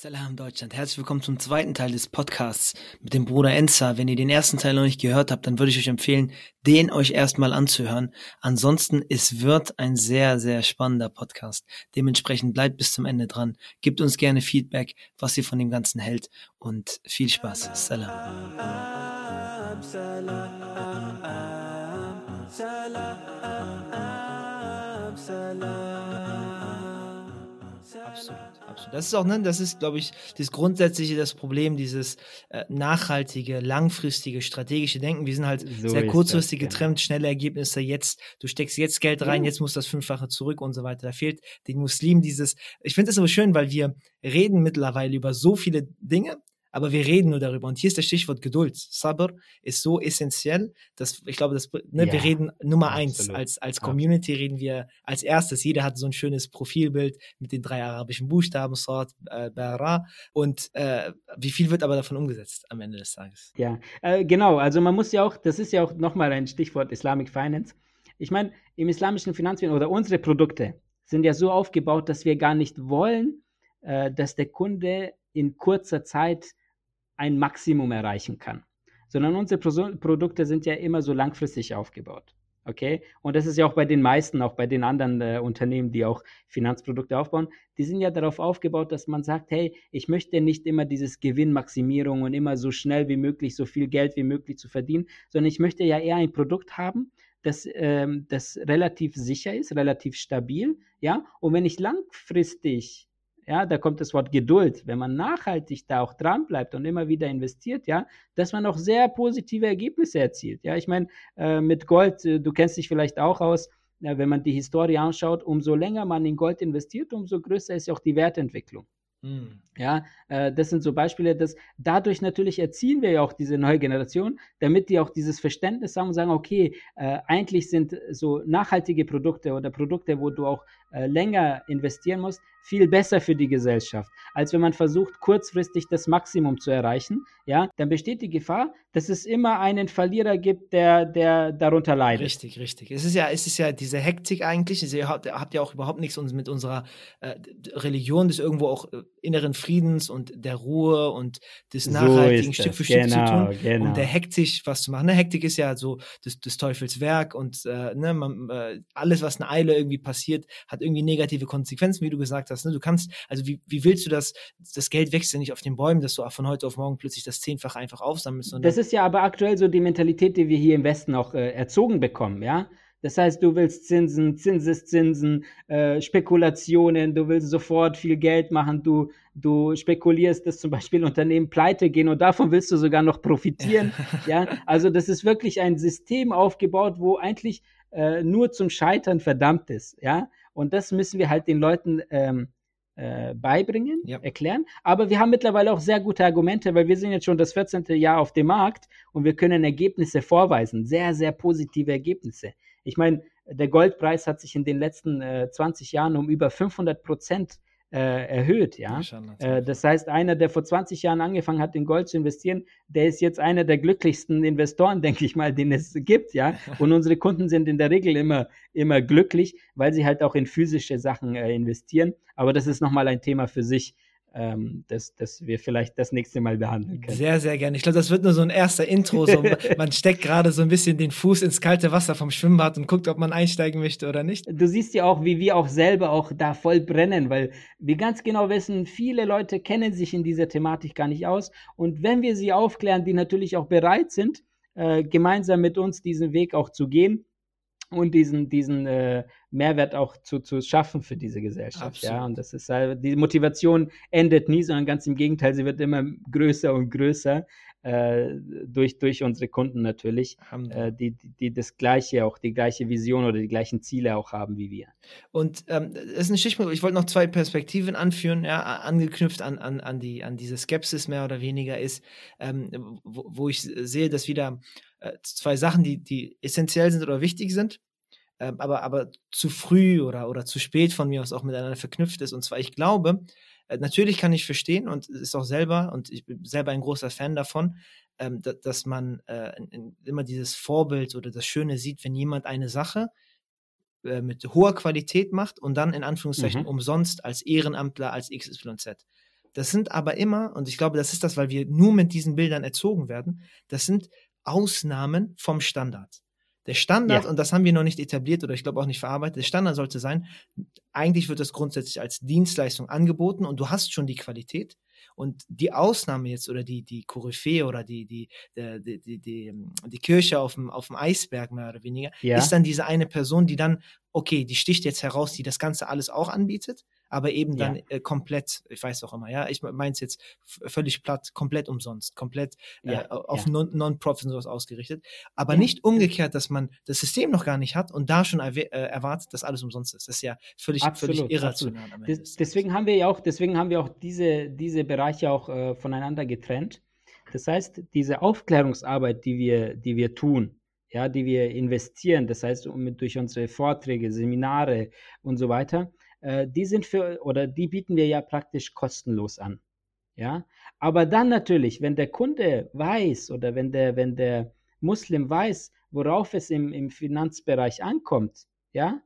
Salam Deutschland, herzlich willkommen zum zweiten Teil des Podcasts mit dem Bruder Enza. Wenn ihr den ersten Teil noch nicht gehört habt, dann würde ich euch empfehlen, den euch erstmal anzuhören. Ansonsten, es wird ein sehr, sehr spannender Podcast. Dementsprechend bleibt bis zum Ende dran. Gebt uns gerne Feedback, was ihr von dem Ganzen hält und viel Spaß. Salam. Salam, salam, salam. Absolut, absolut. Das ist auch, ne, das ist, glaube ich, das grundsätzliche das Problem, dieses äh, nachhaltige, langfristige, strategische Denken. Wir sind halt so sehr kurzfristig das, getrennt, genau. schnelle Ergebnisse jetzt. Du steckst jetzt Geld rein, ja. jetzt muss das Fünffache zurück und so weiter. Da fehlt den Muslimen dieses. Ich finde es aber schön, weil wir reden mittlerweile über so viele Dinge, aber wir reden nur darüber. Und hier ist das Stichwort Geduld. Sabr ist so essentiell, dass ich glaube, dass, ne, ja, wir reden Nummer absolut. eins. Als, als Community reden wir als erstes. Jeder hat so ein schönes Profilbild mit den drei arabischen Buchstaben, Sort, äh, Bara. Und äh, wie viel wird aber davon umgesetzt am Ende des Tages? Ja, äh, genau. Also man muss ja auch, das ist ja auch nochmal ein Stichwort Islamic Finance. Ich meine, im islamischen Finanzwesen oder unsere Produkte sind ja so aufgebaut, dass wir gar nicht wollen, äh, dass der Kunde in kurzer Zeit ein Maximum erreichen kann, sondern unsere Pro Produkte sind ja immer so langfristig aufgebaut. Okay? Und das ist ja auch bei den meisten, auch bei den anderen äh, Unternehmen, die auch Finanzprodukte aufbauen, die sind ja darauf aufgebaut, dass man sagt, hey, ich möchte nicht immer dieses Gewinnmaximierung und immer so schnell wie möglich so viel Geld wie möglich zu verdienen, sondern ich möchte ja eher ein Produkt haben, das, ähm, das relativ sicher ist, relativ stabil, ja. Und wenn ich langfristig ja, da kommt das Wort Geduld, wenn man nachhaltig da auch dran bleibt und immer wieder investiert, ja, dass man auch sehr positive Ergebnisse erzielt. Ja, ich meine, äh, mit Gold, äh, du kennst dich vielleicht auch aus, äh, wenn man die Historie anschaut, umso länger man in Gold investiert, umso größer ist ja auch die Wertentwicklung. Mhm. Ja, äh, das sind so Beispiele, dass dadurch natürlich erziehen wir ja auch diese neue Generation, damit die auch dieses Verständnis haben und sagen, okay, äh, eigentlich sind so nachhaltige Produkte oder Produkte, wo du auch äh, länger investieren musst, viel besser für die Gesellschaft, als wenn man versucht, kurzfristig das Maximum zu erreichen. Ja, dann besteht die Gefahr, dass es immer einen Verlierer gibt, der, der darunter leidet. Richtig, richtig. Es ist ja, es ist ja diese Hektik eigentlich. Ihr habt, habt ja auch überhaupt nichts mit unserer äh, Religion des irgendwo auch äh, inneren Friedens und der Ruhe und des so nachhaltigen Stück für Stück genau, zu tun, genau. um der Hektik was zu machen. Ne, Hektik ist ja so des, des Teufels Werk und äh, ne, man, alles, was eine Eile irgendwie passiert, hat irgendwie negative Konsequenzen, wie du gesagt hast hast. Ne? Du kannst, also wie, wie willst du das, das Geld wächst ja nicht auf den Bäumen, dass du von heute auf morgen plötzlich das Zehnfache einfach aufsammelst. Das ist ja aber aktuell so die Mentalität, die wir hier im Westen auch äh, erzogen bekommen, ja. Das heißt, du willst Zinsen, Zinseszinsen, äh, Spekulationen, du willst sofort viel Geld machen, du, du spekulierst, dass zum Beispiel Unternehmen pleite gehen und davon willst du sogar noch profitieren. ja, also das ist wirklich ein System aufgebaut, wo eigentlich äh, nur zum Scheitern verdammt ist. Ja, und das müssen wir halt den Leuten ähm, äh, beibringen, ja. erklären. Aber wir haben mittlerweile auch sehr gute Argumente, weil wir sind jetzt schon das 14. Jahr auf dem Markt und wir können Ergebnisse vorweisen, sehr, sehr positive Ergebnisse. Ich meine, der Goldpreis hat sich in den letzten äh, 20 Jahren um über 500 Prozent äh, erhöht, ja. Äh, das heißt, einer, der vor 20 Jahren angefangen hat, in Gold zu investieren, der ist jetzt einer der glücklichsten Investoren, denke ich mal, den es gibt, ja. Und unsere Kunden sind in der Regel immer, immer glücklich, weil sie halt auch in physische Sachen äh, investieren. Aber das ist nochmal ein Thema für sich ähm, das, das wir vielleicht das nächste Mal behandeln können. Sehr, sehr gerne. Ich glaube, das wird nur so ein erster Intro. So, man steckt gerade so ein bisschen den Fuß ins kalte Wasser vom Schwimmbad und guckt, ob man einsteigen möchte oder nicht. Du siehst ja auch, wie wir auch selber auch da voll brennen, weil wir ganz genau wissen, viele Leute kennen sich in dieser Thematik gar nicht aus. Und wenn wir sie aufklären, die natürlich auch bereit sind, äh, gemeinsam mit uns diesen Weg auch zu gehen, und diesen, diesen äh, Mehrwert auch zu, zu schaffen für diese Gesellschaft. Absolut. Ja, und das ist halt, die Motivation endet nie, sondern ganz im Gegenteil, sie wird immer größer und größer äh, durch, durch unsere Kunden natürlich, äh, die, die, die das gleiche, auch die gleiche Vision oder die gleichen Ziele auch haben wie wir. Und ähm, das ist ein Stichwort, ich wollte noch zwei Perspektiven anführen, ja, angeknüpft an, an, an, die, an diese Skepsis mehr oder weniger ist, ähm, wo, wo ich sehe, dass wieder äh, zwei Sachen, die, die essentiell sind oder wichtig sind, äh, aber, aber zu früh oder, oder zu spät von mir aus auch miteinander verknüpft ist. Und zwar, ich glaube, äh, natürlich kann ich verstehen und ist auch selber, und ich bin selber ein großer Fan davon, ähm, da, dass man äh, in immer dieses Vorbild oder das Schöne sieht, wenn jemand eine Sache äh, mit hoher Qualität macht und dann in Anführungszeichen mhm. umsonst als Ehrenamtler, als XYZ Das sind aber immer, und ich glaube, das ist das, weil wir nur mit diesen Bildern erzogen werden, das sind Ausnahmen vom Standard. Der Standard, ja. und das haben wir noch nicht etabliert oder ich glaube auch nicht verarbeitet, der Standard sollte sein, eigentlich wird das grundsätzlich als Dienstleistung angeboten und du hast schon die Qualität. Und die Ausnahme jetzt oder die, die Koryphäe oder die, die, die, die, die, die Kirche auf dem, auf dem Eisberg mehr oder weniger, ja. ist dann diese eine Person, die dann, okay, die sticht jetzt heraus, die das Ganze alles auch anbietet aber eben dann ja. äh, komplett, ich weiß auch immer, ja, ich meine es jetzt völlig platt, komplett umsonst, komplett äh, ja, auf ja. Non-Profit und sowas ausgerichtet, aber nicht umgekehrt, dass man das System noch gar nicht hat und da schon äh, erwartet, dass alles umsonst ist. Das ist ja völlig, absolut, völlig irrational. Des, deswegen haben wir ja auch, deswegen haben wir auch diese, diese Bereiche auch äh, voneinander getrennt. Das heißt, diese Aufklärungsarbeit, die wir, die wir tun, ja, die wir investieren, das heißt durch unsere Vorträge, Seminare und so weiter, äh, die sind für oder die bieten wir ja praktisch kostenlos an. Ja, aber dann natürlich, wenn der Kunde weiß oder wenn der, wenn der Muslim weiß, worauf es im, im Finanzbereich ankommt, ja,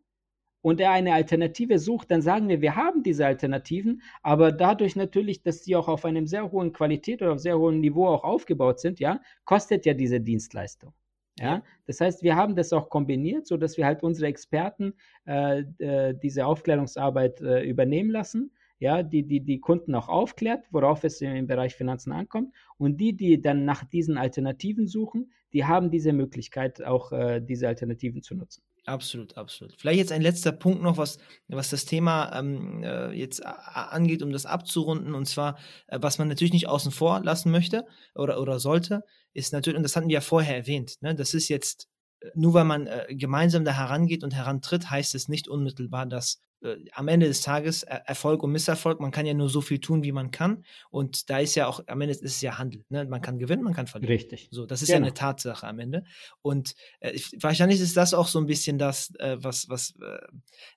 und er eine Alternative sucht, dann sagen wir, wir haben diese Alternativen, aber dadurch natürlich, dass sie auch auf einem sehr hohen Qualität oder auf sehr hohem Niveau auch aufgebaut sind, ja, kostet ja diese Dienstleistung. Ja, das heißt, wir haben das auch kombiniert, so dass wir halt unsere Experten äh, äh, diese Aufklärungsarbeit äh, übernehmen lassen, ja, die, die die Kunden auch aufklärt, worauf es im Bereich Finanzen ankommt. Und die, die dann nach diesen Alternativen suchen, die haben diese Möglichkeit, auch äh, diese Alternativen zu nutzen. Absolut, absolut. Vielleicht jetzt ein letzter Punkt noch, was, was das Thema ähm, äh, jetzt angeht, um das abzurunden, und zwar, äh, was man natürlich nicht außen vor lassen möchte oder, oder sollte, ist natürlich, und das hatten wir ja vorher erwähnt, ne, das ist jetzt, äh, nur weil man äh, gemeinsam da herangeht und herantritt, heißt es nicht unmittelbar, dass äh, am Ende des Tages äh, Erfolg und Misserfolg, man kann ja nur so viel tun, wie man kann. Und da ist ja auch, am Ende ist es ja Handel. Ne? Man kann gewinnen, man kann verlieren. Richtig. So, das ist genau. ja eine Tatsache am Ende. Und äh, wahrscheinlich ist das auch so ein bisschen das, äh, was, was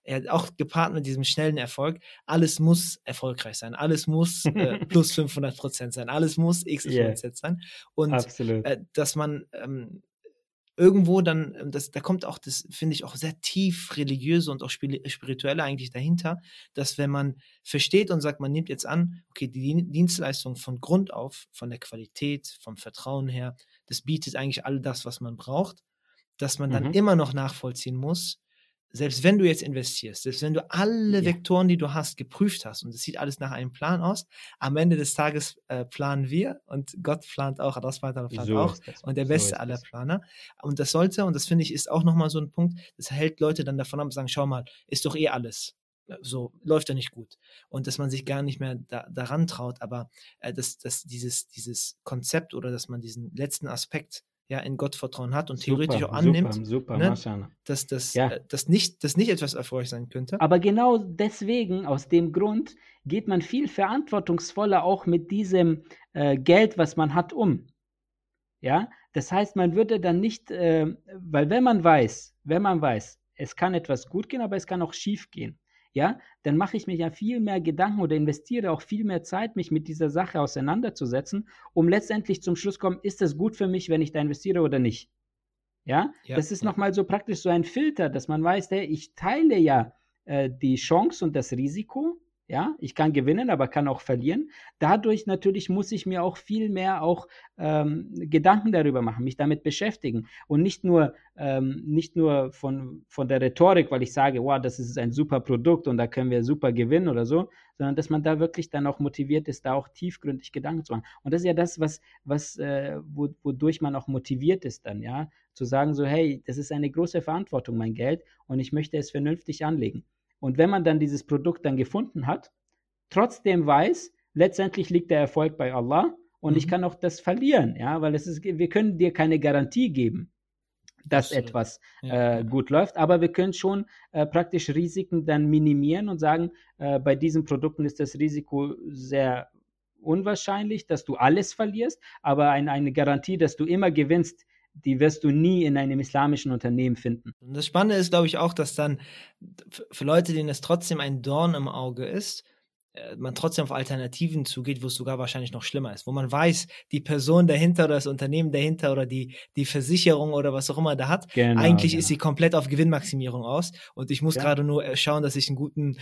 äh, auch gepaart mit diesem schnellen Erfolg. Alles muss erfolgreich sein. Alles muss plus 500 Prozent sein. Alles muss x yeah. sein. Und dass man ähm, irgendwo dann, ähm, das, da kommt auch das, finde ich, auch sehr tief religiöse und auch spirituelle eigentlich dahinter, dass wenn man versteht und sagt, man nimmt jetzt an, okay, die Dienstleistung von Grund auf, von der Qualität, vom Vertrauen her, das bietet eigentlich all das, was man braucht, dass man dann mhm. immer noch nachvollziehen muss, selbst wenn du jetzt investierst, selbst wenn du alle ja. Vektoren, die du hast, geprüft hast und es sieht alles nach einem Plan aus, am Ende des Tages äh, planen wir und Gott plant auch, das plant so auch und der beste so aller Planer. Und das sollte, und das finde ich, ist auch nochmal so ein Punkt, das hält Leute dann davon ab und sagen, schau mal, ist doch eh alles. So läuft ja nicht gut. Und dass man sich gar nicht mehr da, daran traut, aber äh, dass, dass dieses, dieses Konzept oder dass man diesen letzten Aspekt ja in Gottvertrauen hat und super, theoretisch auch annimmt, super, super, ne, dass das ja. äh, dass nicht, dass nicht etwas erfolgreich sein könnte. Aber genau deswegen, aus dem Grund, geht man viel verantwortungsvoller auch mit diesem äh, Geld, was man hat, um. Ja, das heißt, man würde dann nicht, äh, weil wenn man weiß, wenn man weiß, es kann etwas gut gehen, aber es kann auch schief gehen ja, dann mache ich mir ja viel mehr Gedanken oder investiere auch viel mehr Zeit, mich mit dieser Sache auseinanderzusetzen, um letztendlich zum Schluss kommen, ist es gut für mich, wenn ich da investiere oder nicht. Ja, ja das ist ja. nochmal so praktisch so ein Filter, dass man weiß, hey, ich teile ja äh, die Chance und das Risiko ja, ich kann gewinnen, aber kann auch verlieren. Dadurch natürlich muss ich mir auch viel mehr auch ähm, Gedanken darüber machen, mich damit beschäftigen und nicht nur ähm, nicht nur von von der Rhetorik, weil ich sage, wow, das ist ein super Produkt und da können wir super gewinnen oder so, sondern dass man da wirklich dann auch motiviert ist, da auch tiefgründig Gedanken zu machen. Und das ist ja das, was was äh, wo, wodurch man auch motiviert ist dann, ja, zu sagen so, hey, das ist eine große Verantwortung, mein Geld und ich möchte es vernünftig anlegen. Und wenn man dann dieses Produkt dann gefunden hat, trotzdem weiß, letztendlich liegt der Erfolg bei Allah und mhm. ich kann auch das verlieren, ja, weil es ist, wir können dir keine Garantie geben, dass Absolut. etwas ja, äh, gut läuft, aber wir können schon äh, praktisch Risiken dann minimieren und sagen, äh, bei diesen Produkten ist das Risiko sehr unwahrscheinlich, dass du alles verlierst, aber ein, eine Garantie, dass du immer gewinnst, die wirst du nie in einem islamischen Unternehmen finden. Und das Spannende ist, glaube ich, auch, dass dann für Leute, denen es trotzdem ein Dorn im Auge ist, äh, man trotzdem auf Alternativen zugeht, wo es sogar wahrscheinlich noch schlimmer ist, wo man weiß, die Person dahinter oder das Unternehmen dahinter oder die, die Versicherung oder was auch immer da hat, genau, eigentlich genau. ist sie komplett auf Gewinnmaximierung aus und ich muss ja. gerade nur äh, schauen, dass ich einen guten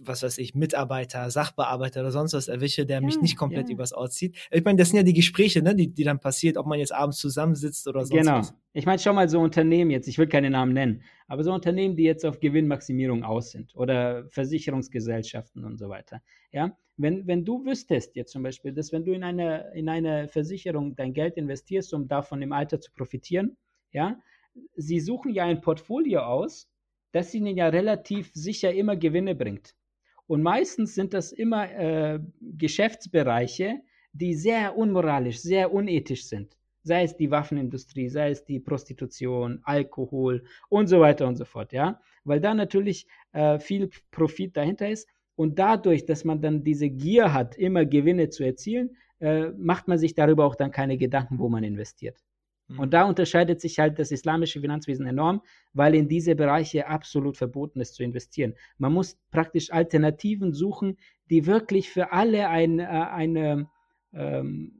was weiß ich, Mitarbeiter, Sachbearbeiter oder sonst was erwische, der ja, mich nicht komplett ja. übers Ohr zieht. Ich meine, das sind ja die Gespräche, ne, die, die dann passiert, ob man jetzt abends zusammensitzt oder sonst genau. was. Genau. Ich meine, schau mal so Unternehmen jetzt, ich will keine Namen nennen, aber so Unternehmen, die jetzt auf Gewinnmaximierung aus sind oder Versicherungsgesellschaften und so weiter. Ja, wenn, wenn du wüsstest jetzt zum Beispiel, dass wenn du in eine, in eine Versicherung dein Geld investierst, um davon im Alter zu profitieren, ja, sie suchen ja ein Portfolio aus, das ihnen ja relativ sicher immer Gewinne bringt. Und meistens sind das immer äh, Geschäftsbereiche, die sehr unmoralisch, sehr unethisch sind. Sei es die Waffenindustrie, sei es die Prostitution, Alkohol und so weiter und so fort, ja. Weil da natürlich äh, viel Profit dahinter ist. Und dadurch, dass man dann diese Gier hat, immer Gewinne zu erzielen, äh, macht man sich darüber auch dann keine Gedanken, wo man investiert. Und mhm. da unterscheidet sich halt das islamische Finanzwesen enorm, weil in diese Bereiche absolut verboten ist zu investieren. Man muss praktisch Alternativen suchen, die wirklich für alle ein äh, eine, ähm,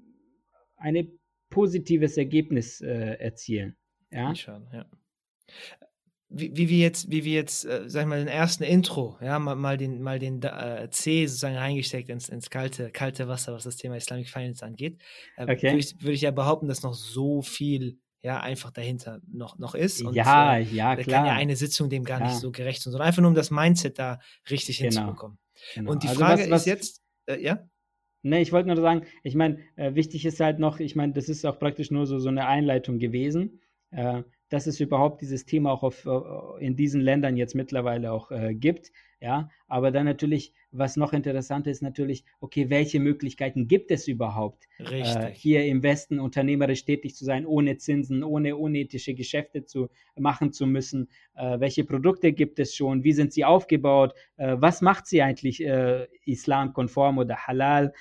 eine positives Ergebnis äh, erzielen. Ja? Schon, ja wie, wie wir jetzt, wie wir jetzt, äh, sag ich mal, den ersten Intro, ja, mal, mal den, mal den äh, C sozusagen reingesteckt ins, ins kalte, kalte Wasser, was das Thema Islamic Finance angeht, äh, okay. würde ich, würd ich ja behaupten, dass noch so viel ja einfach dahinter noch, noch ist. Und, ja, äh, ja, da klar. kann ja eine Sitzung dem gar ja. nicht so gerecht sein, sondern einfach nur um das Mindset da richtig genau. hinzubekommen. Genau. Und die also Frage was, was, ist jetzt, äh, ja? Ne, ich wollte nur sagen, ich meine, äh, wichtig ist halt noch, ich meine, das ist auch praktisch nur so, so eine Einleitung gewesen. Äh, dass es überhaupt dieses Thema auch auf, äh, in diesen Ländern jetzt mittlerweile auch äh, gibt. Ja, aber dann natürlich, was noch interessanter ist, natürlich, okay, welche Möglichkeiten gibt es überhaupt, äh, hier im Westen unternehmerisch tätig zu sein, ohne Zinsen, ohne unethische Geschäfte zu machen zu müssen? Äh, welche Produkte gibt es schon? Wie sind sie aufgebaut? Äh, was macht sie eigentlich äh, islamkonform oder halal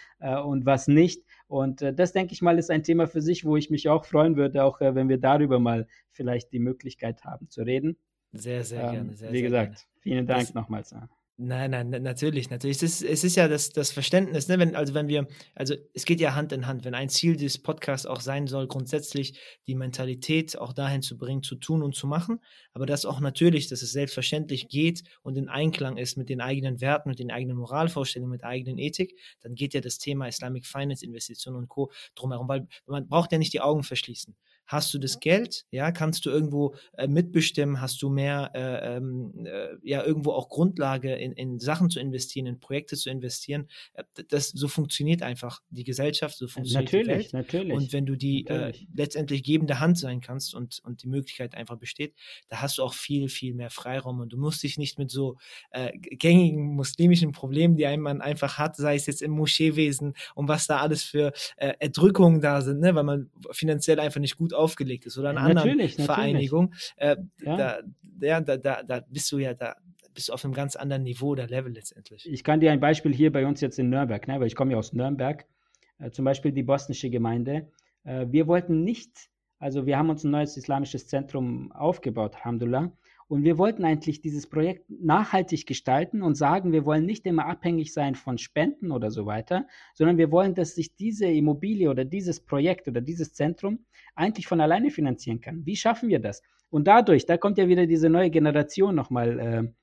und was nicht? Und äh, das, denke ich mal, ist ein Thema für sich, wo ich mich auch freuen würde, auch äh, wenn wir darüber mal vielleicht die Möglichkeit haben zu reden. Sehr, sehr ähm, gerne. Sehr, wie sehr gesagt, gerne. vielen Dank das, nochmals. Nein, nein, natürlich, natürlich. Es ist, es ist ja das, das Verständnis, ne? wenn, also wenn wir, also es geht ja Hand in Hand, wenn ein Ziel des Podcasts auch sein soll, grundsätzlich die Mentalität auch dahin zu bringen, zu tun und zu machen, aber das auch natürlich, dass es selbstverständlich geht und in Einklang ist mit den eigenen Werten, mit den eigenen Moralvorstellungen, mit der eigenen Ethik, dann geht ja das Thema Islamic Finance, Investitionen und Co. drumherum, weil man braucht ja nicht die Augen verschließen. Hast du das Geld? Ja, kannst du irgendwo äh, mitbestimmen? Hast du mehr, äh, ähm, äh, ja, irgendwo auch Grundlage in, in Sachen zu investieren, in Projekte zu investieren? Äh, das, so funktioniert einfach die Gesellschaft, so funktioniert natürlich, die Welt. Natürlich. Und wenn du die äh, letztendlich gebende Hand sein kannst und, und die Möglichkeit einfach besteht, da hast du auch viel, viel mehr Freiraum und du musst dich nicht mit so äh, gängigen muslimischen Problemen, die ein man einfach hat, sei es jetzt im Moscheewesen und was da alles für äh, Erdrückungen da sind, ne, weil man finanziell einfach nicht gut aufgelegt ist oder ja, anderen natürlich, Vereinigung, äh, ja. Da, ja, da, da, da bist du ja da bist du auf einem ganz anderen Niveau oder Level letztendlich. Ich kann dir ein Beispiel hier bei uns jetzt in Nürnberg, ne, weil ich komme ja aus Nürnberg, äh, zum Beispiel die bosnische Gemeinde. Äh, wir wollten nicht, also wir haben uns ein neues islamisches Zentrum aufgebaut, Alhamdulillah, und wir wollten eigentlich dieses Projekt nachhaltig gestalten und sagen, wir wollen nicht immer abhängig sein von Spenden oder so weiter, sondern wir wollen, dass sich diese Immobilie oder dieses Projekt oder dieses Zentrum eigentlich von alleine finanzieren kann. Wie schaffen wir das? Und dadurch, da kommt ja wieder diese neue Generation nochmal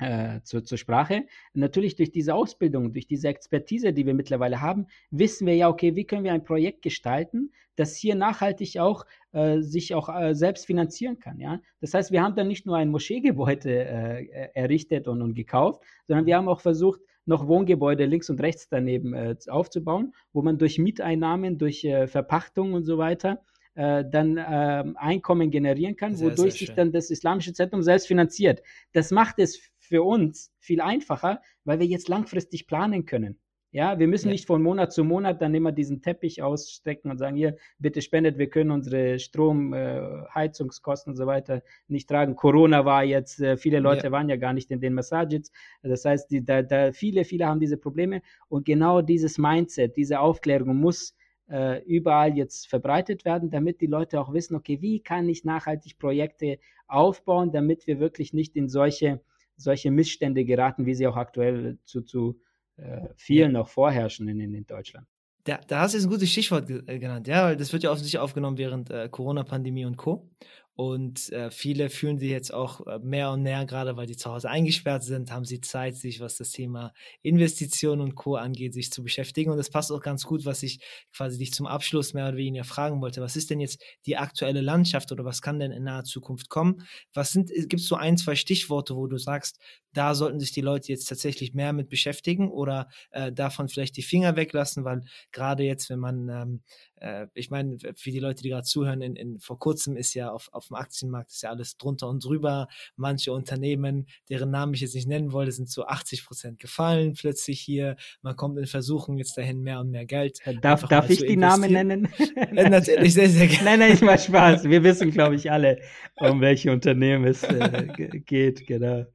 äh, zur, zur Sprache. Natürlich durch diese Ausbildung, durch diese Expertise, die wir mittlerweile haben, wissen wir ja, okay, wie können wir ein Projekt gestalten, das hier nachhaltig auch äh, sich auch äh, selbst finanzieren kann. Ja? Das heißt, wir haben dann nicht nur ein Moscheegebäude äh, errichtet und, und gekauft, sondern wir haben auch versucht, noch Wohngebäude links und rechts daneben äh, aufzubauen, wo man durch Mieteinnahmen, durch äh, Verpachtung und so weiter äh, dann äh, Einkommen generieren kann, sehr, wodurch sehr sich dann das Islamische Zentrum selbst finanziert. Das macht es für uns viel einfacher, weil wir jetzt langfristig planen können. Ja, wir müssen ja. nicht von Monat zu Monat dann immer diesen Teppich ausstecken und sagen, hier, bitte spendet, wir können unsere Strom, äh, Heizungskosten und so weiter nicht tragen. Corona war jetzt, äh, viele Leute ja. waren ja gar nicht in den Massages. Das heißt, die, da, da viele, viele haben diese Probleme und genau dieses Mindset, diese Aufklärung muss äh, überall jetzt verbreitet werden, damit die Leute auch wissen, okay, wie kann ich nachhaltig Projekte aufbauen, damit wir wirklich nicht in solche solche Missstände geraten, wie sie auch aktuell zu, zu äh, vielen noch vorherrschen in, in Deutschland. Da, da hast du jetzt ein gutes Stichwort äh, genannt, ja, weil das wird ja offensichtlich aufgenommen während äh, Corona-Pandemie und Co. Und äh, viele fühlen sich jetzt auch äh, mehr und mehr, gerade weil die zu Hause eingesperrt sind, haben sie Zeit, sich, was das Thema Investitionen und Co. angeht, sich zu beschäftigen. Und das passt auch ganz gut, was ich quasi dich zum Abschluss mehr oder weniger fragen wollte. Was ist denn jetzt die aktuelle Landschaft oder was kann denn in naher Zukunft kommen? Was sind, äh, gibt es so ein, zwei Stichworte, wo du sagst, da sollten sich die Leute jetzt tatsächlich mehr mit beschäftigen oder äh, davon vielleicht die Finger weglassen, weil gerade jetzt, wenn man ähm, äh, ich meine, für die Leute, die gerade zuhören, in, in, vor kurzem ist ja auf, auf dem Aktienmarkt ist ja alles drunter und drüber. Manche Unternehmen, deren Namen ich jetzt nicht nennen wollte, sind zu 80 Prozent gefallen plötzlich hier. Man kommt in Versuchung jetzt dahin mehr und mehr Geld. Äh, darf, darf ich die Namen nennen? äh, natürlich, sehr, sehr gerne. Nein, nein, ich mache Spaß. Wir wissen, glaube ich, alle, um welche Unternehmen es äh, geht, genau.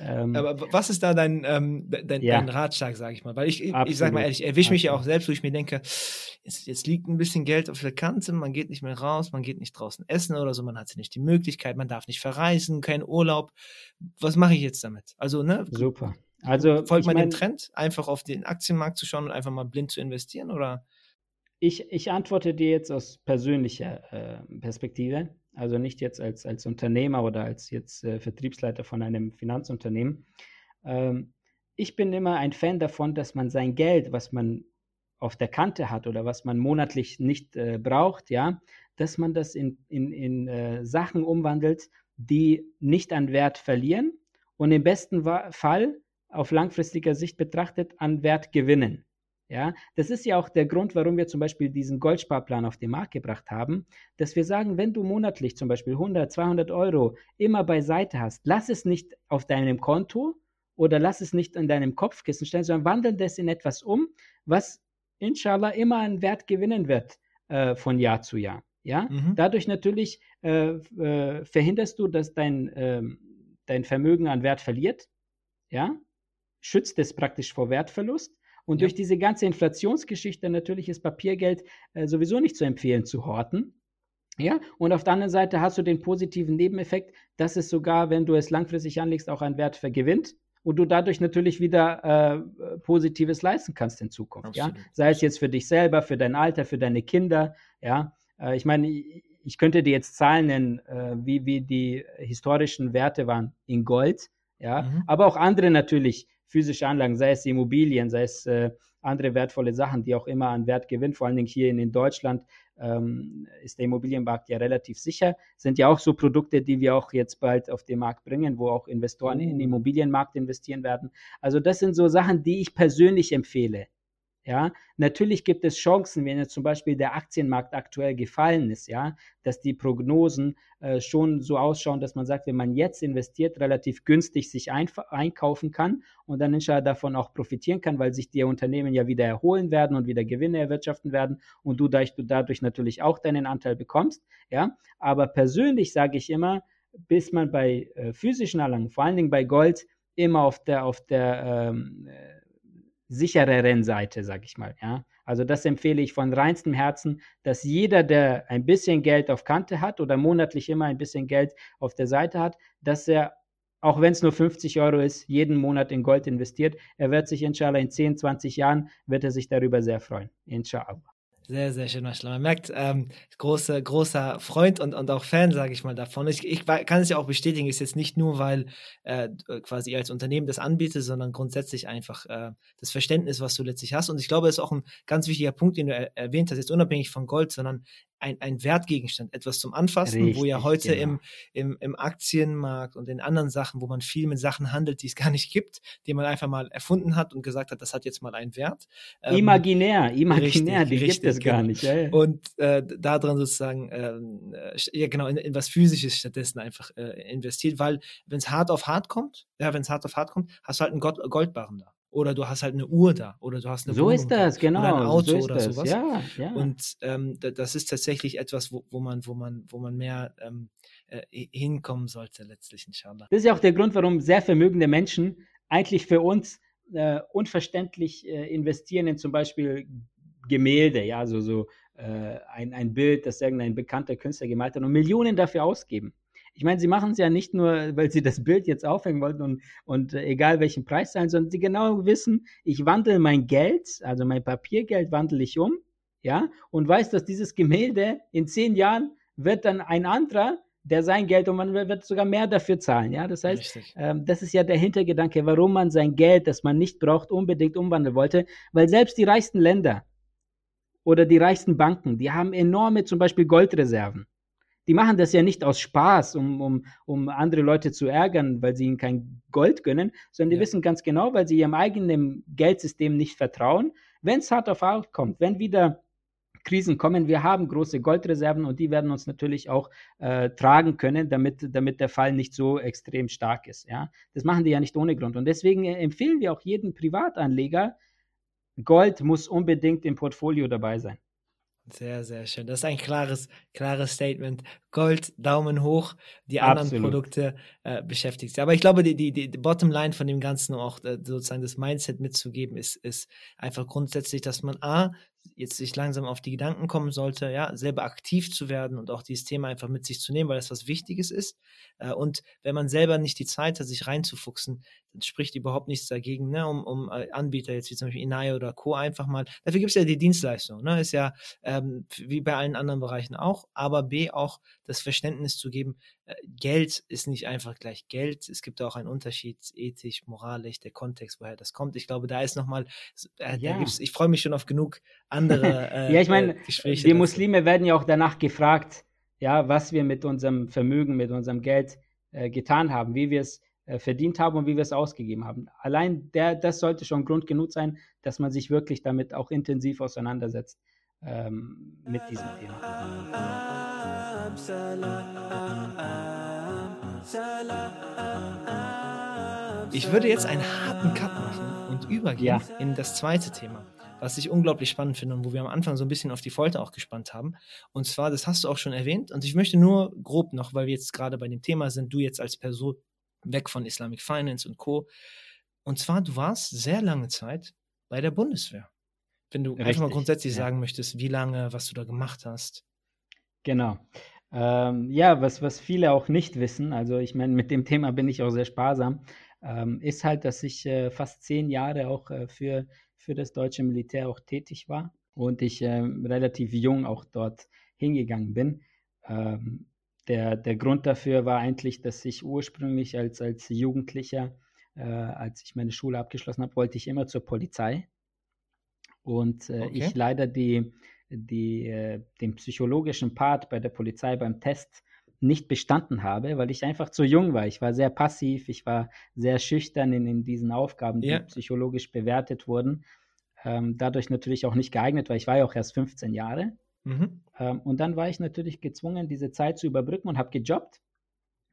Ähm, Aber was ist da dein, ähm, dein, ja. dein Ratschlag, sage ich mal? Weil ich, ich sage mal ehrlich, erwische mich ja auch selbst, wo ich mir denke, jetzt, jetzt, liegt ein bisschen Geld auf der Kante, man geht nicht mehr raus, man geht nicht draußen essen oder so, man hat nicht die Möglichkeit, man darf nicht verreisen, kein Urlaub. Was mache ich jetzt damit? Also, ne? Super. Also folgt man mein, dem Trend, einfach auf den Aktienmarkt zu schauen und einfach mal blind zu investieren, oder? Ich, ich antworte dir jetzt aus persönlicher äh, Perspektive also nicht jetzt als, als Unternehmer oder als jetzt äh, Vertriebsleiter von einem Finanzunternehmen. Ähm, ich bin immer ein Fan davon, dass man sein Geld, was man auf der Kante hat oder was man monatlich nicht äh, braucht, ja, dass man das in, in, in äh, Sachen umwandelt, die nicht an Wert verlieren und im besten Fall auf langfristiger Sicht betrachtet an Wert gewinnen. Ja, das ist ja auch der Grund, warum wir zum Beispiel diesen Goldsparplan auf den Markt gebracht haben, dass wir sagen, wenn du monatlich zum Beispiel 100, 200 Euro immer beiseite hast, lass es nicht auf deinem Konto oder lass es nicht in deinem Kopfkissen stellen, sondern wandel das in etwas um, was inshallah immer an Wert gewinnen wird äh, von Jahr zu Jahr. Ja, mhm. dadurch natürlich äh, äh, verhinderst du, dass dein, ähm, dein Vermögen an Wert verliert. Ja, schützt es praktisch vor Wertverlust und ja. durch diese ganze Inflationsgeschichte natürlich ist Papiergeld äh, sowieso nicht zu empfehlen zu horten. Ja, und auf der anderen Seite hast du den positiven Nebeneffekt, dass es sogar, wenn du es langfristig anlegst, auch einen Wert vergewinnt und du dadurch natürlich wieder äh, Positives leisten kannst in Zukunft. Ja? Sei es jetzt für dich selber, für dein Alter, für deine Kinder. Ja, äh, ich meine, ich könnte dir jetzt Zahlen nennen, äh, wie, wie die historischen Werte waren in Gold. Ja, mhm. aber auch andere natürlich physische Anlagen, sei es Immobilien, sei es äh, andere wertvolle Sachen, die auch immer an Wert gewinnen. Vor allen Dingen hier in, in Deutschland ähm, ist der Immobilienmarkt ja relativ sicher. Sind ja auch so Produkte, die wir auch jetzt bald auf den Markt bringen, wo auch Investoren in den oh. Immobilienmarkt investieren werden. Also das sind so Sachen, die ich persönlich empfehle. Ja, natürlich gibt es Chancen, wenn jetzt zum Beispiel der Aktienmarkt aktuell gefallen ist, ja, dass die Prognosen äh, schon so ausschauen, dass man sagt, wenn man jetzt investiert, relativ günstig sich einkaufen kann und dann inshallah davon auch profitieren kann, weil sich die Unternehmen ja wieder erholen werden und wieder Gewinne erwirtschaften werden und du, dadurch, du dadurch natürlich auch deinen Anteil bekommst, ja. Aber persönlich sage ich immer, bis man bei äh, physischen Anlagen, vor allen Dingen bei Gold, immer auf der, auf der ähm, äh, sichereren Seite, sag ich mal. Ja? Also das empfehle ich von reinstem Herzen, dass jeder, der ein bisschen Geld auf Kante hat oder monatlich immer ein bisschen Geld auf der Seite hat, dass er, auch wenn es nur 50 Euro ist, jeden Monat in Gold investiert. Er wird sich inshallah in 10, 20 Jahren, wird er sich darüber sehr freuen. Inshallah. Sehr, sehr schön, Maschallah. Man merkt, ähm, große, großer Freund und, und auch Fan, sage ich mal, davon. Ich, ich kann es ja auch bestätigen, ist jetzt nicht nur, weil äh, quasi ihr als Unternehmen das anbietet, sondern grundsätzlich einfach äh, das Verständnis, was du letztlich hast. Und ich glaube, das ist auch ein ganz wichtiger Punkt, den du er erwähnt hast, jetzt unabhängig von Gold, sondern ein, ein Wertgegenstand, etwas zum Anfassen, Richtig, wo ja heute genau. im, im, im Aktienmarkt und in anderen Sachen, wo man viel mit Sachen handelt, die es gar nicht gibt, die man einfach mal erfunden hat und gesagt hat, das hat jetzt mal einen Wert. Ähm, imaginär, imaginär, richtig, die richtig, gibt es gar genau. nicht. Ja, ja. Und äh, da dran sozusagen, ähm, äh, ja genau, in, in was Physisches stattdessen einfach äh, investiert, weil wenn es hart auf hart kommt, ja, wenn es hart auf hart kommt, hast du halt einen Goldbarren da oder du hast halt eine Uhr da oder du hast eine so Wohnung ist das da, genau oder ein Auto so oder das. sowas ja, ja. und ähm, das ist tatsächlich etwas wo, wo man wo man wo man mehr ähm, äh, hinkommen sollte letztlich inshallah das ist ja auch der Grund warum sehr vermögende Menschen eigentlich für uns äh, unverständlich äh, investieren in zum Beispiel Gemälde ja so so äh, ein, ein Bild das irgendein bekannter Künstler gemalt hat und Millionen dafür ausgeben ich meine, sie machen es ja nicht nur, weil sie das Bild jetzt aufhängen wollten und, und äh, egal welchen Preis sein, sondern sie genau wissen, ich wandle mein Geld, also mein Papiergeld wandle ich um, ja, und weiß, dass dieses Gemälde in zehn Jahren wird dann ein anderer der sein Geld und man wird sogar mehr dafür zahlen. Ja, das heißt, ähm, das ist ja der Hintergedanke, warum man sein Geld, das man nicht braucht, unbedingt umwandeln wollte, weil selbst die reichsten Länder oder die reichsten Banken, die haben enorme zum Beispiel Goldreserven. Die machen das ja nicht aus Spaß, um, um, um andere Leute zu ärgern, weil sie ihnen kein Gold gönnen, sondern die ja. wissen ganz genau, weil sie ihrem eigenen Geldsystem nicht vertrauen, wenn es hart auf hart kommt, wenn wieder Krisen kommen. Wir haben große Goldreserven und die werden uns natürlich auch äh, tragen können, damit, damit der Fall nicht so extrem stark ist. Ja? Das machen die ja nicht ohne Grund. Und deswegen empfehlen wir auch jedem Privatanleger, Gold muss unbedingt im Portfolio dabei sein. Sehr, sehr schön. Das ist ein klares, klares Statement. Gold, Daumen hoch, die anderen Absolut. Produkte äh, beschäftigt sich. Aber ich glaube, die, die, die Bottomline von dem Ganzen, auch äh, sozusagen das Mindset mitzugeben, ist, ist einfach grundsätzlich, dass man A, jetzt sich langsam auf die Gedanken kommen sollte, ja, selber aktiv zu werden und auch dieses Thema einfach mit sich zu nehmen, weil das was Wichtiges ist. Äh, und wenn man selber nicht die Zeit hat, sich reinzufuchsen, dann spricht überhaupt nichts dagegen, ne, um, um äh, Anbieter jetzt wie zum Beispiel Inai oder Co. einfach mal. Dafür gibt es ja die Dienstleistung, ne, ist ja ähm, wie bei allen anderen Bereichen auch, aber B auch das Verständnis zu geben, Geld ist nicht einfach gleich Geld. Es gibt auch einen Unterschied, ethisch, moralisch, der Kontext, woher das kommt. Ich glaube, da ist nochmal, äh, ja. ich freue mich schon auf genug andere äh, ja, ich meine, Gespräche. Die Muslime werden ja auch danach gefragt, ja, was wir mit unserem Vermögen, mit unserem Geld äh, getan haben, wie wir es äh, verdient haben und wie wir es ausgegeben haben. Allein der, das sollte schon Grund genug sein, dass man sich wirklich damit auch intensiv auseinandersetzt ähm, mit diesem Thema. Ich würde jetzt einen harten Cut machen und übergehen ja. in das zweite Thema, was ich unglaublich spannend finde und wo wir am Anfang so ein bisschen auf die Folter auch gespannt haben. Und zwar, das hast du auch schon erwähnt, und ich möchte nur grob noch, weil wir jetzt gerade bei dem Thema sind, du jetzt als Person weg von Islamic Finance und Co. Und zwar, du warst sehr lange Zeit bei der Bundeswehr. Wenn du Richtig, einfach mal grundsätzlich ja. sagen möchtest, wie lange, was du da gemacht hast. Genau. Ähm, ja, was, was viele auch nicht wissen, also ich meine, mit dem Thema bin ich auch sehr sparsam, ähm, ist halt, dass ich äh, fast zehn Jahre auch äh, für, für das deutsche Militär auch tätig war und ich äh, relativ jung auch dort hingegangen bin. Ähm, der, der Grund dafür war eigentlich, dass ich ursprünglich als, als Jugendlicher, äh, als ich meine Schule abgeschlossen habe, wollte ich immer zur Polizei. Und äh, okay. ich leider die, die, äh, den psychologischen Part bei der Polizei beim Test nicht bestanden habe, weil ich einfach zu jung war. Ich war sehr passiv, ich war sehr schüchtern in, in diesen Aufgaben, die yeah. psychologisch bewertet wurden. Ähm, dadurch natürlich auch nicht geeignet, weil ich war ja auch erst 15 Jahre. Mhm. Ähm, und dann war ich natürlich gezwungen, diese Zeit zu überbrücken und habe gejobbt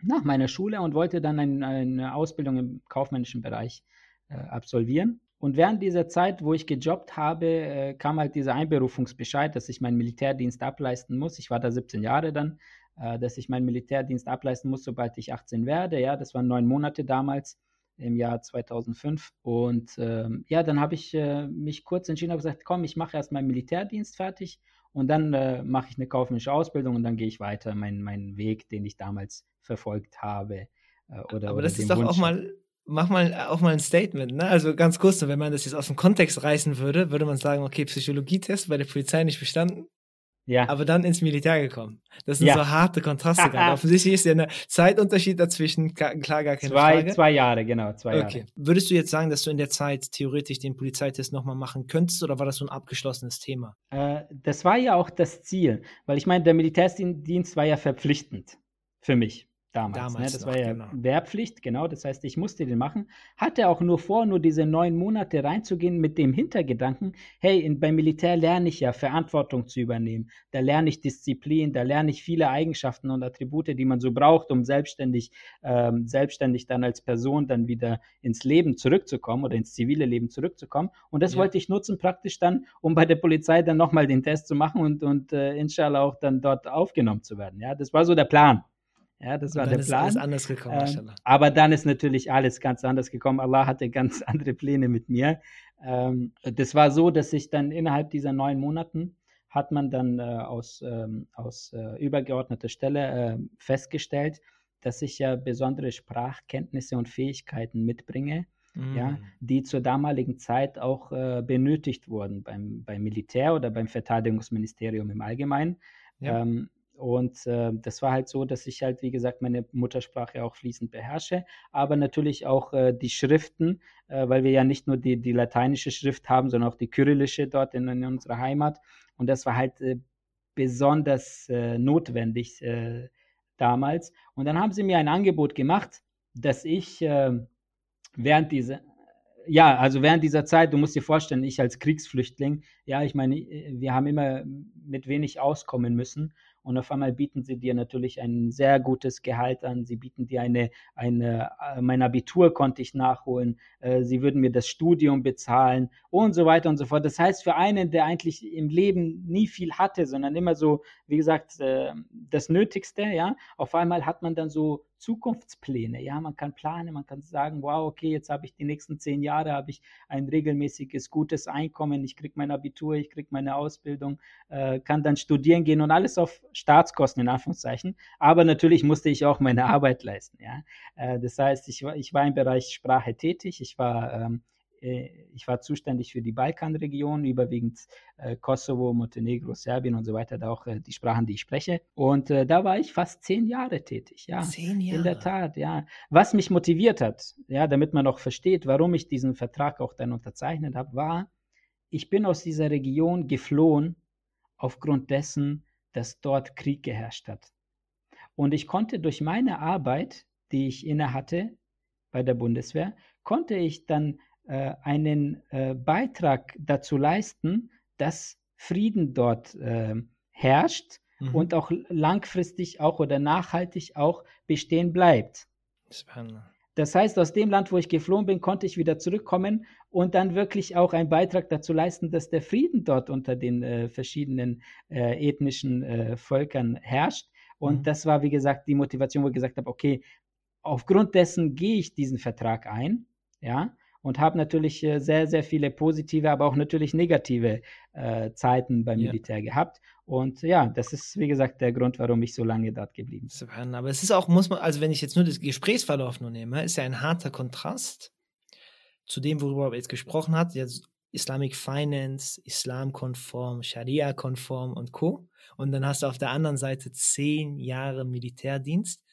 nach meiner Schule und wollte dann ein, eine Ausbildung im kaufmännischen Bereich äh, absolvieren. Und während dieser Zeit, wo ich gejobbt habe, äh, kam halt dieser Einberufungsbescheid, dass ich meinen Militärdienst ableisten muss. Ich war da 17 Jahre dann, äh, dass ich meinen Militärdienst ableisten muss, sobald ich 18 werde. Ja, das waren neun Monate damals im Jahr 2005. Und ähm, ja, dann habe ich äh, mich kurz entschieden und gesagt, komm, ich mache erst meinen Militärdienst fertig und dann äh, mache ich eine kaufmännische Ausbildung und dann gehe ich weiter meinen, meinen Weg, den ich damals verfolgt habe. Äh, oder, Aber das oder ist doch Wunsch. auch mal mach mal auch mal ein Statement, ne? Also ganz kurz, wenn man das jetzt aus dem Kontext reißen würde, würde man sagen, okay, Psychologietest bei der Polizei nicht bestanden. Ja. Aber dann ins Militär gekommen. Das sind ja. so harte Kontraste. Offensichtlich ist ja ein Zeitunterschied dazwischen, klar, gar keine zwei, Frage. Zwei Jahre, genau, zwei okay. Jahre. Würdest du jetzt sagen, dass du in der Zeit theoretisch den Polizeitest nochmal machen könntest oder war das so ein abgeschlossenes Thema? Äh, das war ja auch das Ziel, weil ich meine, der Militärdienst war ja verpflichtend für mich damals. Damals ne? Das noch, war ja genau. Wehrpflicht, genau. Das heißt, ich musste den machen. Hatte auch nur vor, nur diese neun Monate reinzugehen mit dem Hintergedanken, hey, in, beim Militär lerne ich ja Verantwortung zu übernehmen. Da lerne ich Disziplin, da lerne ich viele Eigenschaften und Attribute, die man so braucht, um selbstständig, ähm, selbstständig dann als Person dann wieder ins Leben zurückzukommen oder ins zivile Leben zurückzukommen. Und das ja. wollte ich nutzen praktisch dann, um bei der Polizei dann nochmal den Test zu machen und, und äh, inshallah auch dann dort aufgenommen zu werden. Ja, das war so der Plan. Ja, das war der Plan. Alles anders gekommen, ähm, aber dann ist natürlich alles ganz anders gekommen. Allah hatte ganz andere Pläne mit mir. Ähm, das war so, dass ich dann innerhalb dieser neun Monaten hat man dann äh, aus, ähm, aus äh, übergeordneter Stelle äh, festgestellt, dass ich ja besondere Sprachkenntnisse und Fähigkeiten mitbringe, mm. ja, die zur damaligen Zeit auch äh, benötigt wurden beim, beim Militär oder beim Verteidigungsministerium im Allgemeinen. Ja. Ähm, und äh, das war halt so, dass ich halt, wie gesagt, meine Muttersprache auch fließend beherrsche, aber natürlich auch äh, die Schriften, äh, weil wir ja nicht nur die, die lateinische Schrift haben, sondern auch die kyrillische dort in, in unserer Heimat. Und das war halt äh, besonders äh, notwendig äh, damals. Und dann haben sie mir ein Angebot gemacht, dass ich während dieser ja, also während dieser Zeit, du musst dir vorstellen, ich als Kriegsflüchtling, ja, ich meine, wir haben immer mit wenig auskommen müssen und auf einmal bieten sie dir natürlich ein sehr gutes Gehalt an. Sie bieten dir eine, eine äh, mein Abitur konnte ich nachholen. Äh, sie würden mir das Studium bezahlen und so weiter und so fort. Das heißt, für einen, der eigentlich im Leben nie viel hatte, sondern immer so, wie gesagt, äh, das Nötigste, ja, auf einmal hat man dann so Zukunftspläne. Ja, man kann planen, man kann sagen, wow, okay, jetzt habe ich die nächsten zehn Jahre, habe ich ein regelmäßiges, gutes Einkommen, ich kriege mein Abitur, ich kriege meine Ausbildung, äh, kann dann studieren gehen und alles auf Staatskosten in Anführungszeichen. Aber natürlich musste ich auch meine Arbeit leisten. Ja, äh, das heißt, ich war, ich war im Bereich Sprache tätig, ich war ähm, äh, ich war zuständig für die Balkanregion, überwiegend äh, Kosovo, Montenegro, Serbien und so weiter, da auch äh, die Sprachen, die ich spreche. Und äh, da war ich fast zehn Jahre tätig, ja. Zehn Jahre. In der Tat, ja. Was mich motiviert hat, ja, damit man auch versteht, warum ich diesen Vertrag auch dann unterzeichnet habe, war, ich bin aus dieser Region geflohen aufgrund dessen, dass dort Krieg geherrscht hat. Und ich konnte durch meine Arbeit, die ich innehatte bei der Bundeswehr, konnte ich dann äh, einen äh, Beitrag dazu leisten, dass Frieden dort äh, herrscht mhm. und auch langfristig auch oder nachhaltig auch bestehen bleibt. Das heißt, aus dem Land, wo ich geflohen bin, konnte ich wieder zurückkommen und dann wirklich auch einen Beitrag dazu leisten, dass der Frieden dort unter den äh, verschiedenen äh, ethnischen äh, Völkern herrscht. Und mhm. das war, wie gesagt, die Motivation, wo ich gesagt habe, okay, aufgrund dessen gehe ich diesen Vertrag ein, ja, und habe natürlich äh, sehr, sehr viele positive, aber auch natürlich negative äh, Zeiten beim ja. Militär gehabt. Und ja, das ist, wie gesagt, der Grund, warum ich so lange dort geblieben bin. Aber es ist auch, muss man, also wenn ich jetzt nur das Gesprächsverlauf nur nehme, ist ja ein harter Kontrast zu dem, worüber wir jetzt gesprochen hat, jetzt Islamic Finance, Islamkonform, Scharia-konform und Co. Und dann hast du auf der anderen Seite zehn Jahre Militärdienst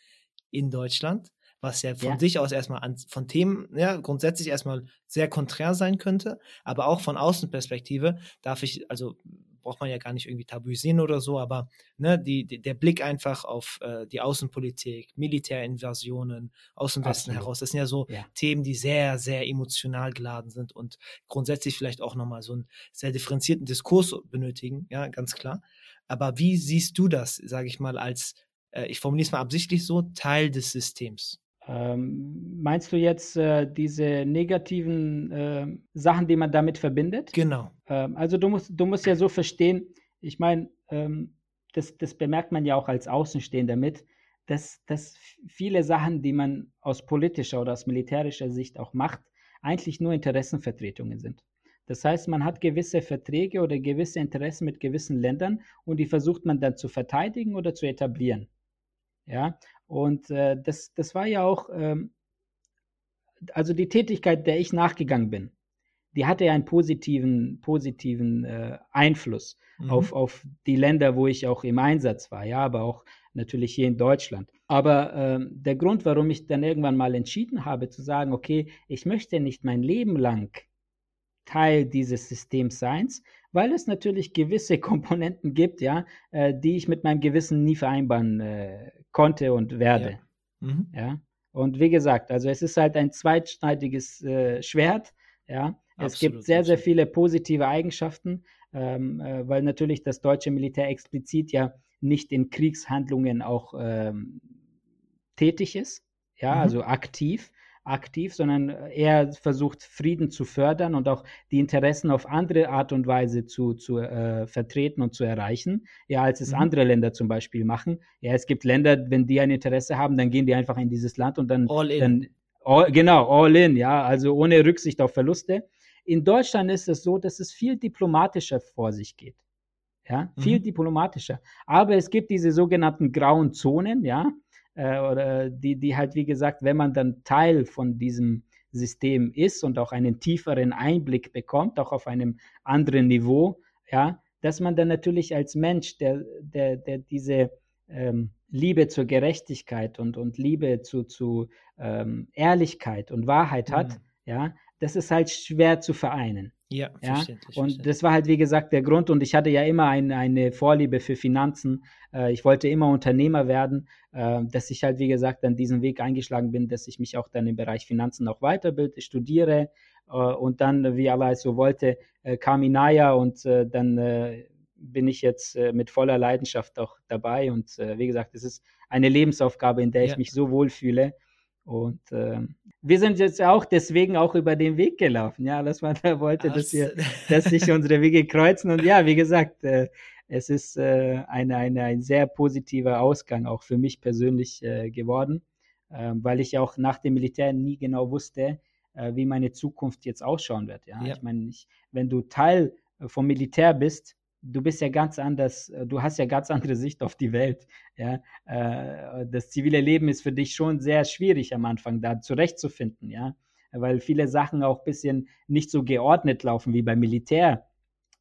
in Deutschland was ja von ja. sich aus erstmal an, von Themen, ja, grundsätzlich erstmal sehr konträr sein könnte, aber auch von Außenperspektive darf ich, also braucht man ja gar nicht irgendwie tabuisieren oder so, aber ne, die, die der Blick einfach auf äh, die Außenpolitik, Militärinvasionen aus dem Westen heraus, das sind ja so ja. Themen, die sehr, sehr emotional geladen sind und grundsätzlich vielleicht auch nochmal so einen sehr differenzierten Diskurs benötigen, ja, ganz klar. Aber wie siehst du das, sage ich mal, als, äh, ich formuliere es mal absichtlich so, Teil des Systems? Ähm, meinst du jetzt äh, diese negativen äh, Sachen, die man damit verbindet? Genau. Ähm, also du musst, du musst ja so verstehen, ich meine, ähm, das, das bemerkt man ja auch als Außenstehender mit, dass, dass viele Sachen, die man aus politischer oder aus militärischer Sicht auch macht, eigentlich nur Interessenvertretungen sind. Das heißt, man hat gewisse Verträge oder gewisse Interessen mit gewissen Ländern und die versucht man dann zu verteidigen oder zu etablieren. Ja, und äh, das, das war ja auch, ähm, also die Tätigkeit, der ich nachgegangen bin, die hatte ja einen positiven, positiven äh, Einfluss mhm. auf, auf die Länder, wo ich auch im Einsatz war, ja, aber auch natürlich hier in Deutschland. Aber ähm, der Grund, warum ich dann irgendwann mal entschieden habe zu sagen, okay, ich möchte nicht mein Leben lang Teil dieses Systems sein, weil es natürlich gewisse Komponenten gibt, ja, äh, die ich mit meinem Gewissen nie vereinbaren äh, konnte und werde. Ja. Mhm. ja. Und wie gesagt, also es ist halt ein zweitschneidiges äh, Schwert. Ja. Es absolut, gibt sehr, absolut. sehr viele positive Eigenschaften, ähm, äh, weil natürlich das deutsche Militär explizit ja nicht in Kriegshandlungen auch ähm, tätig ist, ja, mhm. also aktiv aktiv, sondern er versucht Frieden zu fördern und auch die Interessen auf andere Art und Weise zu, zu äh, vertreten und zu erreichen, ja, als es mhm. andere Länder zum Beispiel machen. Ja, es gibt Länder, wenn die ein Interesse haben, dann gehen die einfach in dieses Land und dann, all in. dann all, genau, all in, ja, also ohne Rücksicht auf Verluste. In Deutschland ist es so, dass es viel diplomatischer vor sich geht. Ja, viel mhm. diplomatischer. Aber es gibt diese sogenannten grauen Zonen, ja, äh, oder die, die halt, wie gesagt, wenn man dann Teil von diesem System ist und auch einen tieferen Einblick bekommt, auch auf einem anderen Niveau, ja, dass man dann natürlich als Mensch, der, der, der diese ähm, Liebe zur Gerechtigkeit und, und Liebe zu, zu ähm, Ehrlichkeit und Wahrheit hat, mhm. ja, das ist halt schwer zu vereinen. Ja, ja? verständlich. Und das war halt, wie gesagt, der Grund. Und ich hatte ja immer ein, eine Vorliebe für Finanzen. Äh, ich wollte immer Unternehmer werden, äh, dass ich halt, wie gesagt, dann diesen Weg eingeschlagen bin, dass ich mich auch dann im Bereich Finanzen auch weiterbilde, studiere. Äh, und dann, wie Allah es so wollte, äh, kam Inaya und äh, dann äh, bin ich jetzt mit voller Leidenschaft auch dabei. Und wie gesagt, es ist eine Lebensaufgabe, in der ja. ich mich so wohlfühle. Und ähm, wir sind jetzt auch deswegen auch über den Weg gelaufen. Ja, das war der wollte, dass wir, dass sich unsere Wege kreuzen. Und ja, wie gesagt, äh, es ist äh, eine, eine, ein sehr positiver Ausgang auch für mich persönlich äh, geworden, äh, weil ich auch nach dem Militär nie genau wusste, äh, wie meine Zukunft jetzt ausschauen wird. Ja, ja. ich meine, wenn du Teil vom Militär bist, du bist ja ganz anders, äh, du hast ja ganz andere Sicht auf die Welt. Ja? Äh, das zivile Leben ist für dich schon sehr schwierig am Anfang, da zurechtzufinden, ja, weil viele Sachen auch ein bisschen nicht so geordnet laufen wie beim Militär.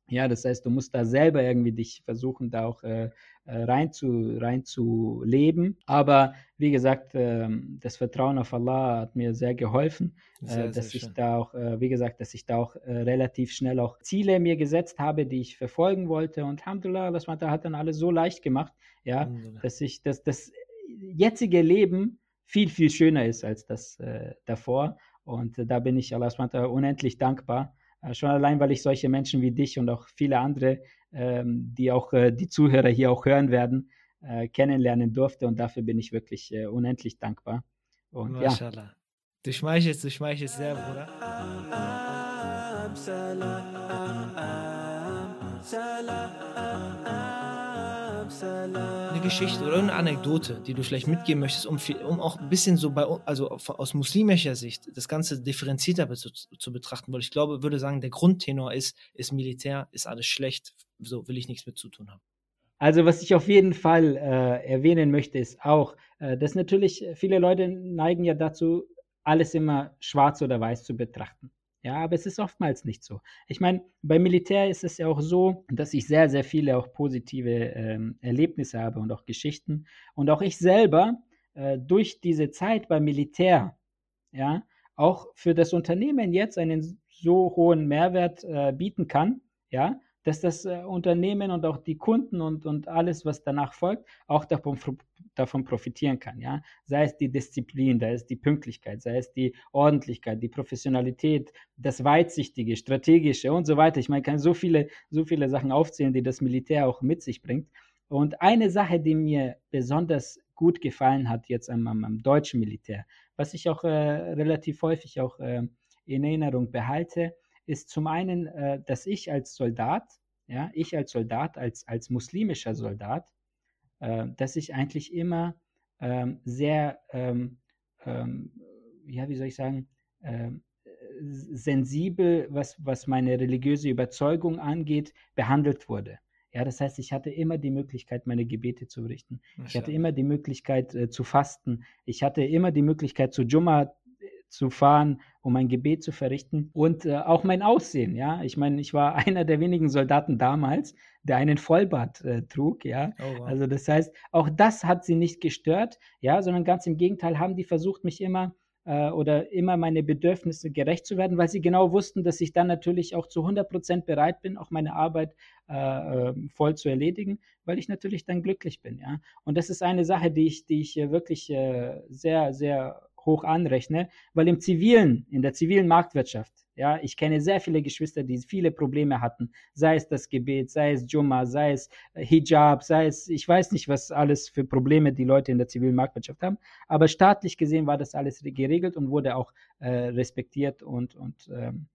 Ja, das heißt, du musst da selber irgendwie dich versuchen, da auch äh, rein, zu, rein zu leben. Aber wie gesagt, äh, das Vertrauen auf Allah hat mir sehr geholfen, äh, sehr, dass sehr ich schön. da auch, äh, wie gesagt, dass ich da auch äh, relativ schnell auch Ziele mir gesetzt habe, die ich verfolgen wollte. Und Alhamdulillah, das hat dann alles so leicht gemacht, ja, dass ich das, das jetzige Leben viel, viel schöner ist als das davor. Und da bin ich Allah unendlich dankbar. schon allein, weil ich solche Menschen wie dich und auch viele andere ähm, die auch äh, die Zuhörer hier auch hören werden, äh, kennenlernen durfte. Und dafür bin ich wirklich äh, unendlich dankbar. Und, ja. Du schmeichelst, du schmeichelst sehr, Bruder. Eine Geschichte oder eine Anekdote, die du vielleicht mitgeben möchtest, um, um auch ein bisschen so bei, also aus muslimischer Sicht das Ganze differenzierter zu, zu betrachten, weil ich glaube, würde sagen, der Grundtenor ist, ist Militär, ist alles schlecht, so will ich nichts mit zu tun haben. Also was ich auf jeden Fall äh, erwähnen möchte, ist auch, äh, dass natürlich viele Leute neigen ja dazu, alles immer schwarz oder weiß zu betrachten. Ja, aber es ist oftmals nicht so. Ich meine, beim Militär ist es ja auch so, dass ich sehr, sehr viele auch positive ähm, Erlebnisse habe und auch Geschichten. Und auch ich selber äh, durch diese Zeit beim Militär, ja, auch für das Unternehmen jetzt einen so hohen Mehrwert äh, bieten kann, ja, dass das äh, Unternehmen und auch die Kunden und, und alles, was danach folgt, auch davon, davon profitieren kann. Ja? Sei es die Disziplin, sei es die Pünktlichkeit, sei es die Ordentlichkeit, die Professionalität, das Weitsichtige, Strategische und so weiter. Ich meine, ich kann so viele, so viele Sachen aufzählen, die das Militär auch mit sich bringt. Und eine Sache, die mir besonders gut gefallen hat jetzt am, am, am deutschen Militär, was ich auch äh, relativ häufig auch äh, in Erinnerung behalte, ist zum einen, äh, dass ich als Soldat, ja, ich als Soldat, als, als muslimischer Soldat, äh, dass ich eigentlich immer ähm, sehr, ähm, ähm, ja, wie soll ich sagen, ähm, sensibel, was, was meine religiöse Überzeugung angeht, behandelt wurde. Ja, das heißt, ich hatte immer die Möglichkeit, meine Gebete zu richten. Ich hatte immer die Möglichkeit äh, zu fasten. Ich hatte immer die Möglichkeit, zu Jumma zu fahren, um ein Gebet zu verrichten und äh, auch mein Aussehen, ja. Ich meine, ich war einer der wenigen Soldaten damals, der einen Vollbart äh, trug, ja. Oh, wow. Also das heißt, auch das hat sie nicht gestört, ja, sondern ganz im Gegenteil haben die versucht, mich immer äh, oder immer meine Bedürfnisse gerecht zu werden, weil sie genau wussten, dass ich dann natürlich auch zu 100 Prozent bereit bin, auch meine Arbeit äh, ähm, voll zu erledigen, weil ich natürlich dann glücklich bin, ja. Und das ist eine Sache, die ich, die ich wirklich äh, sehr, sehr hoch anrechne, weil im zivilen, in der zivilen Marktwirtschaft, ja, ich kenne sehr viele Geschwister, die viele Probleme hatten, sei es das Gebet, sei es Jumma, sei es äh, Hijab, sei es, ich weiß nicht, was alles für Probleme die Leute in der zivilen Marktwirtschaft haben, aber staatlich gesehen war das alles geregelt und wurde auch äh, respektiert und, und ähm,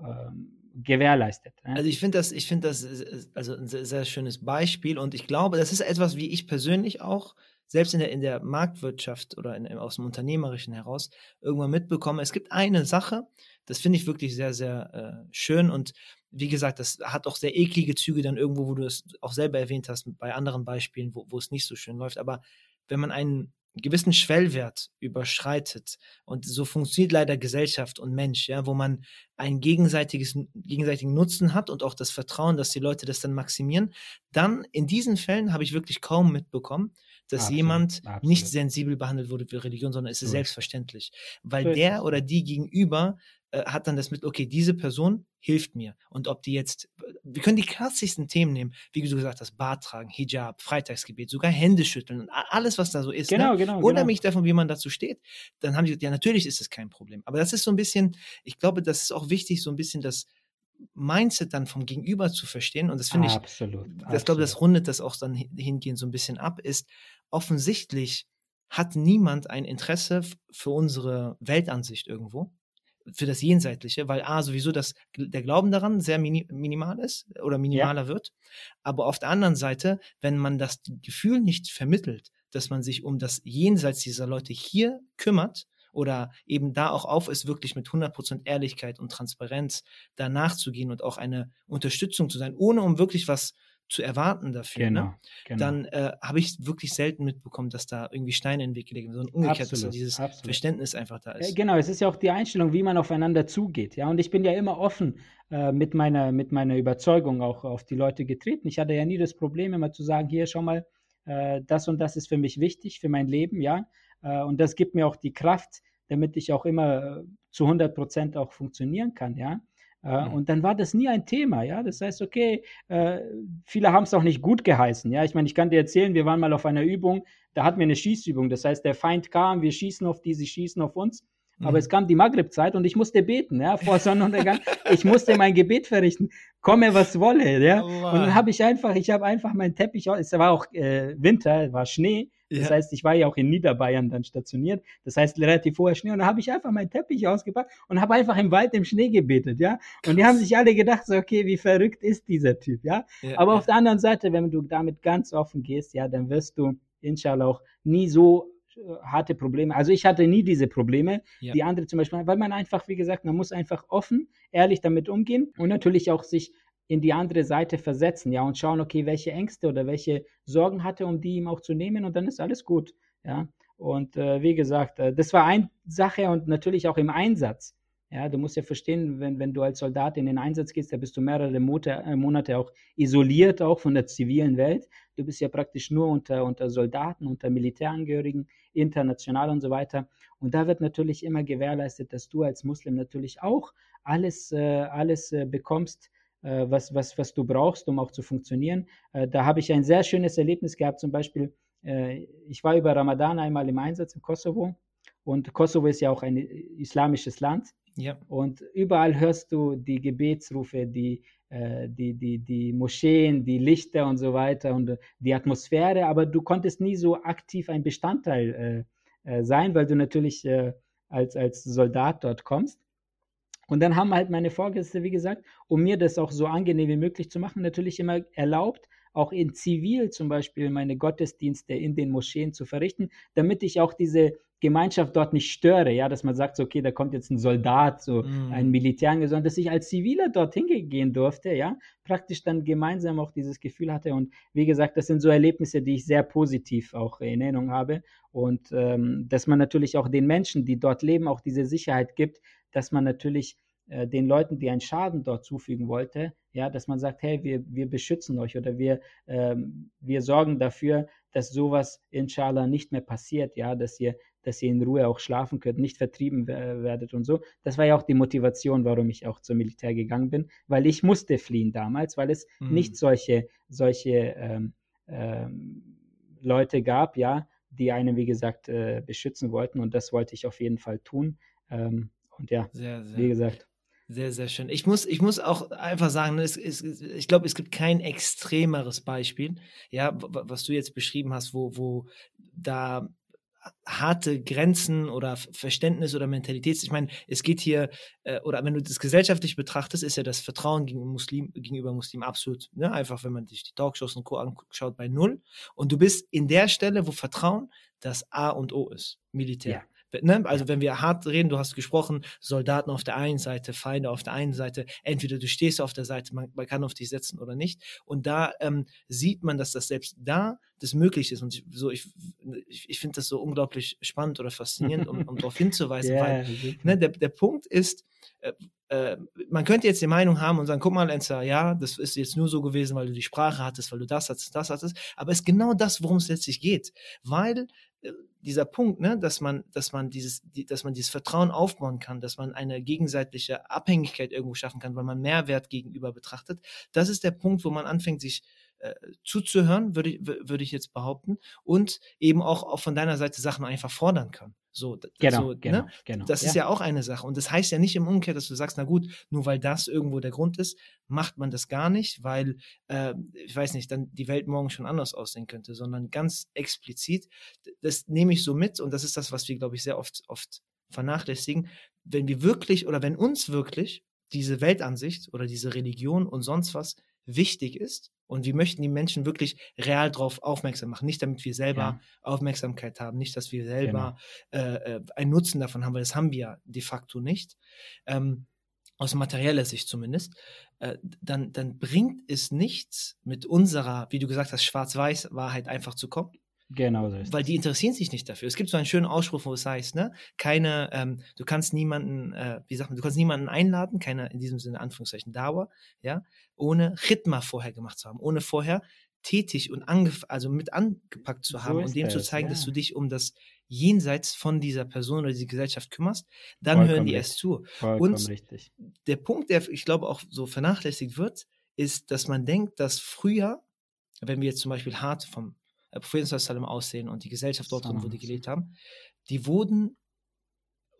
ähm, gewährleistet. Also ich finde das, ich finde das also ein sehr, sehr schönes Beispiel und ich glaube, das ist etwas, wie ich persönlich auch selbst in der, in der Marktwirtschaft oder in, aus dem Unternehmerischen heraus irgendwann mitbekomme. Es gibt eine Sache, das finde ich wirklich sehr, sehr äh, schön und wie gesagt, das hat auch sehr eklige Züge dann irgendwo, wo du es auch selber erwähnt hast, bei anderen Beispielen, wo, wo es nicht so schön läuft. Aber wenn man einen gewissen Schwellwert überschreitet und so funktioniert leider Gesellschaft und Mensch, ja, wo man einen gegenseitiges, gegenseitigen Nutzen hat und auch das Vertrauen, dass die Leute das dann maximieren, dann in diesen Fällen habe ich wirklich kaum mitbekommen, dass absolut, jemand absolut. nicht sensibel behandelt wurde für Religion, sondern es ist so. selbstverständlich. Weil so der oder die gegenüber äh, hat dann das mit, okay, diese Person hilft mir. Und ob die jetzt, wir können die klassischsten Themen nehmen, wie du gesagt hast, Bart tragen, Hijab, Freitagsgebet, sogar Hände schütteln, alles, was da so ist. Genau, ne? genau. Unabhängig genau. davon, wie man dazu steht, dann haben die gesagt, ja, natürlich ist es kein Problem. Aber das ist so ein bisschen, ich glaube, das ist auch wichtig, so ein bisschen das Mindset dann vom Gegenüber zu verstehen. Und das finde ich, absolut, das glaube, das rundet das auch dann hingehend so ein bisschen ab, ist offensichtlich hat niemand ein Interesse für unsere Weltansicht irgendwo für das Jenseitliche, weil A, sowieso das, der Glauben daran sehr mini, minimal ist oder minimaler ja. wird. Aber auf der anderen Seite, wenn man das Gefühl nicht vermittelt, dass man sich um das Jenseits dieser Leute hier kümmert oder eben da auch auf ist, wirklich mit 100% Ehrlichkeit und Transparenz danach zu gehen und auch eine Unterstützung zu sein, ohne um wirklich was zu erwarten dafür, genau, ne? genau. dann äh, habe ich wirklich selten mitbekommen, dass da irgendwie Steine in den Weg gelegt werden, sondern umgekehrt, absolut, dass dieses absolut. Verständnis einfach da ist. Genau, es ist ja auch die Einstellung, wie man aufeinander zugeht. Ja, und ich bin ja immer offen äh, mit, meiner, mit meiner Überzeugung auch auf die Leute getreten. Ich hatte ja nie das Problem, immer zu sagen, hier, schau mal, äh, das und das ist für mich wichtig, für mein Leben, ja. Äh, und das gibt mir auch die Kraft, damit ich auch immer äh, zu 100 Prozent auch funktionieren kann, ja. Äh, mhm. Und dann war das nie ein Thema, ja. Das heißt, okay, viele haben es auch nicht gut geheißen, ja. Ich meine, ich kann dir erzählen, wir waren mal auf einer Übung, da hatten wir eine Schießübung. Das heißt, der Feind kam, wir schießen auf die, sie schießen auf uns. Mhm. Aber es kam die Maghrib-Zeit und ich musste beten, ja, vor Sonnenuntergang. ich musste mein Gebet verrichten, komme was wolle, ja. Oh, und dann habe ich einfach, ich habe einfach meinen Teppich, es war auch äh, Winter, war Schnee, das ja. heißt, ich war ja auch in Niederbayern dann stationiert. Das heißt, relativ vorher Schnee. Und da habe ich einfach meinen Teppich ausgepackt und habe einfach im Wald im Schnee gebetet, ja. Und die haben sich alle gedacht, so, okay, wie verrückt ist dieser Typ, ja. ja Aber ja. auf der anderen Seite, wenn du damit ganz offen gehst, ja, dann wirst du, inshallah, auch nie so äh, harte Probleme. Also ich hatte nie diese Probleme, ja. die andere zum Beispiel, weil man einfach, wie gesagt, man muss einfach offen, ehrlich damit umgehen und natürlich auch sich in die andere Seite versetzen, ja, und schauen, okay, welche Ängste oder welche Sorgen hatte, um die ihm auch zu nehmen und dann ist alles gut, ja. Und äh, wie gesagt, äh, das war eine Sache und natürlich auch im Einsatz. Ja, du musst ja verstehen, wenn, wenn du als Soldat in den Einsatz gehst, da bist du mehrere Monate, äh, Monate auch isoliert, auch von der zivilen Welt. Du bist ja praktisch nur unter, unter Soldaten, unter Militärangehörigen, international und so weiter. Und da wird natürlich immer gewährleistet, dass du als Muslim natürlich auch alles, äh, alles äh, bekommst, was, was, was du brauchst, um auch zu funktionieren. Äh, da habe ich ein sehr schönes Erlebnis gehabt, zum Beispiel, äh, ich war über Ramadan einmal im Einsatz im Kosovo und Kosovo ist ja auch ein islamisches Land. Ja. Und überall hörst du die Gebetsrufe, die, die, die, die Moscheen, die Lichter und so weiter und die Atmosphäre, aber du konntest nie so aktiv ein Bestandteil sein, weil du natürlich als, als Soldat dort kommst. Und dann haben halt meine Vorgesetzte, wie gesagt, um mir das auch so angenehm wie möglich zu machen, natürlich immer erlaubt, auch in Zivil zum Beispiel meine Gottesdienste in den Moscheen zu verrichten, damit ich auch diese Gemeinschaft dort nicht störe, ja, dass man sagt, so, okay, da kommt jetzt ein Soldat, so mm. ein Militär, sondern dass ich als Ziviler dorthin gehen durfte, ja, praktisch dann gemeinsam auch dieses Gefühl hatte und wie gesagt, das sind so Erlebnisse, die ich sehr positiv auch in Erinnerung habe und ähm, dass man natürlich auch den Menschen, die dort leben, auch diese Sicherheit gibt, dass man natürlich äh, den Leuten, die einen Schaden dort zufügen wollte, ja, dass man sagt, hey, wir, wir beschützen euch oder wir, ähm, wir sorgen dafür, dass sowas inshallah nicht mehr passiert, ja, dass ihr, dass ihr in Ruhe auch schlafen könnt, nicht vertrieben werdet und so. Das war ja auch die Motivation, warum ich auch zum Militär gegangen bin, weil ich musste fliehen damals, weil es mhm. nicht solche, solche ähm, ähm, Leute gab, ja, die einen, wie gesagt, äh, beschützen wollten und das wollte ich auf jeden Fall tun. Ähm, und ja, sehr, sehr. wie gesagt. Sehr, sehr schön. Ich muss, ich muss auch einfach sagen, es, es, ich glaube, es gibt kein extremeres Beispiel, ja, was du jetzt beschrieben hast, wo, wo da harte Grenzen oder Verständnis oder Mentalität. Ich meine, es geht hier, äh, oder wenn du das gesellschaftlich betrachtest, ist ja das Vertrauen gegenüber Muslim, gegenüber Muslim absolut, ne? einfach wenn man sich die Talkshows und Co. anschaut, bei Null. Und du bist in der Stelle, wo Vertrauen das A und O ist, Militär. Ja. Ne? Also wenn wir hart reden, du hast gesprochen, Soldaten auf der einen Seite, Feinde auf der einen Seite, entweder du stehst auf der Seite, man, man kann auf dich setzen oder nicht. Und da ähm, sieht man, dass das selbst da das möglich ist. Und ich, so, ich, ich, ich finde das so unglaublich spannend oder faszinierend, um, um darauf hinzuweisen, yeah, weil ne, der, der Punkt ist, äh, äh, man könnte jetzt die Meinung haben und sagen, guck mal, Enzer, ja, das ist jetzt nur so gewesen, weil du die Sprache hattest, weil du das hattest, das hattest, aber es ist genau das, worum es letztlich geht, weil äh, dieser Punkt, ne, dass man, dass man dieses, die, dass man dieses Vertrauen aufbauen kann, dass man eine gegenseitige Abhängigkeit irgendwo schaffen kann, weil man Mehrwert gegenüber betrachtet, das ist der Punkt, wo man anfängt, sich äh, zuzuhören, würde ich, würde ich jetzt behaupten, und eben auch, auch von deiner Seite Sachen einfach fordern kann. So, genau, so, genau, ne? genau. Das ist ja. ja auch eine Sache. Und das heißt ja nicht im Umkehr, dass du sagst, na gut, nur weil das irgendwo der Grund ist, macht man das gar nicht, weil, äh, ich weiß nicht, dann die Welt morgen schon anders aussehen könnte, sondern ganz explizit, das nehme ich so mit und das ist das, was wir, glaube ich, sehr oft, oft vernachlässigen. Wenn wir wirklich oder wenn uns wirklich diese Weltansicht oder diese Religion und sonst was wichtig ist, und wir möchten die Menschen wirklich real darauf aufmerksam machen. Nicht damit wir selber ja. Aufmerksamkeit haben, nicht, dass wir selber genau. äh, einen Nutzen davon haben, weil das haben wir de facto nicht. Ähm, aus materieller Sicht zumindest, äh, dann, dann bringt es nichts, mit unserer, wie du gesagt hast, Schwarz-Weiß-Wahrheit einfach zu kommen. Genau so ist Weil die interessieren sich nicht dafür. Es gibt so einen schönen Ausspruch, wo es heißt, ne, keine, ähm, du kannst niemanden, äh, wie sagt man, du kannst niemanden einladen, keine in diesem Sinne Anführungszeichen Dauer, ja, ohne Ritma vorher gemacht zu haben, ohne vorher tätig und also mit angepackt zu haben so und dem das, zu zeigen, ja. dass du dich um das Jenseits von dieser Person oder dieser Gesellschaft kümmerst, dann Vollkommen hören die richtig. erst zu. Vollkommen und richtig. der Punkt, der ich glaube auch so vernachlässigt wird, ist, dass man denkt, dass früher, wenn wir jetzt zum Beispiel hart vom äh, Propheten aussehen und die Gesellschaft dort drin, wo die gelebt haben, die wurden,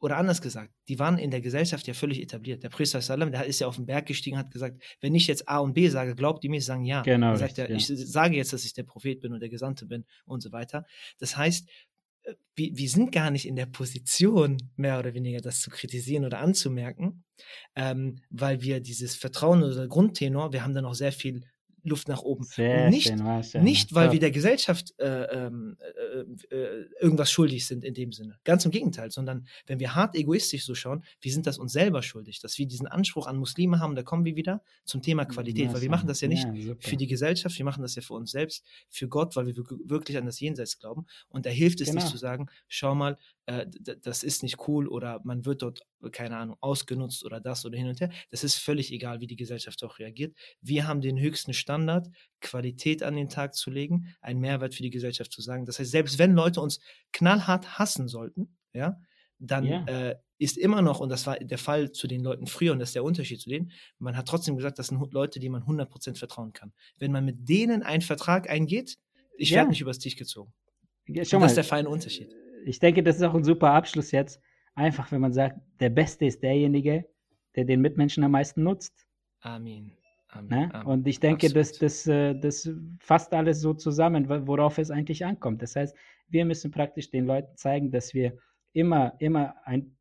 oder anders gesagt, die waren in der Gesellschaft ja völlig etabliert. Der Priester Salam, der ist ja auf den Berg gestiegen, hat gesagt, wenn ich jetzt A und B sage, glaubt ihr mir, sie sagen ja. Genau. Er sagt ja, ich sage jetzt, dass ich der Prophet bin und der Gesandte bin und so weiter. Das heißt, äh, wir, wir sind gar nicht in der Position, mehr oder weniger das zu kritisieren oder anzumerken, ähm, weil wir dieses Vertrauen oder Grundtenor, wir haben da noch sehr viel Luft nach oben. Sehr nicht, schön, ja. nicht, weil wir der Gesellschaft äh, ähm, äh, äh, irgendwas schuldig sind in dem Sinne. Ganz im Gegenteil, sondern wenn wir hart egoistisch so schauen, wir sind das uns selber schuldig, dass wir diesen Anspruch an Muslime haben, da kommen wir wieder zum Thema Qualität, ja, weil wir machen das ja nicht ja, für die Gesellschaft, wir machen das ja für uns selbst, für Gott, weil wir wirklich an das Jenseits glauben. Und da hilft es genau. nicht zu sagen, schau mal, äh, das ist nicht cool oder man wird dort, keine Ahnung, ausgenutzt oder das oder hin und her. Das ist völlig egal, wie die Gesellschaft auch reagiert. Wir haben den höchsten Standard, Qualität an den Tag zu legen, einen Mehrwert für die Gesellschaft zu sagen. Das heißt, selbst wenn Leute uns knallhart hassen sollten, ja, dann yeah. äh, ist immer noch, und das war der Fall zu den Leuten früher, und das ist der Unterschied zu denen, man hat trotzdem gesagt, das sind Leute, die man 100% vertrauen kann. Wenn man mit denen einen Vertrag eingeht, ich ja. werde nicht übers Tisch gezogen. Ja, das ist der feine Unterschied ich denke, das ist auch ein super Abschluss jetzt. Einfach, wenn man sagt, der Beste ist derjenige, der den Mitmenschen am meisten nutzt. Amen. Amen. Ne? Amen. Und ich denke, das, das, äh, das fasst alles so zusammen, worauf es eigentlich ankommt. Das heißt, wir müssen praktisch den Leuten zeigen, dass wir immer, immer ein,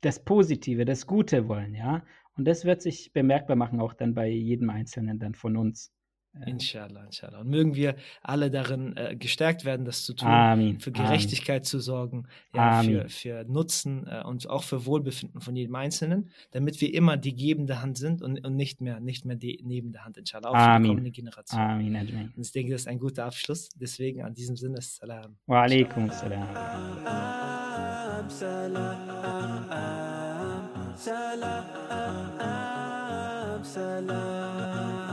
das Positive, das Gute wollen, ja. Und das wird sich bemerkbar machen, auch dann bei jedem Einzelnen dann von uns. Inshallah, inshallah. Und mögen wir alle darin äh, gestärkt werden, das zu tun, Amin. für Gerechtigkeit Amin. zu sorgen, ja, für, für Nutzen äh, und auch für Wohlbefinden von jedem Einzelnen, damit wir immer die gebende Hand sind und, und nicht mehr, nicht mehr die nebende Hand, inshallah, auch Amin. für die kommende Generation. Amin. Amin. Und ich denke, das ist ein guter Abschluss. Deswegen an diesem Sinne, Salam. Wa alaikum salam. salam, salam, salam.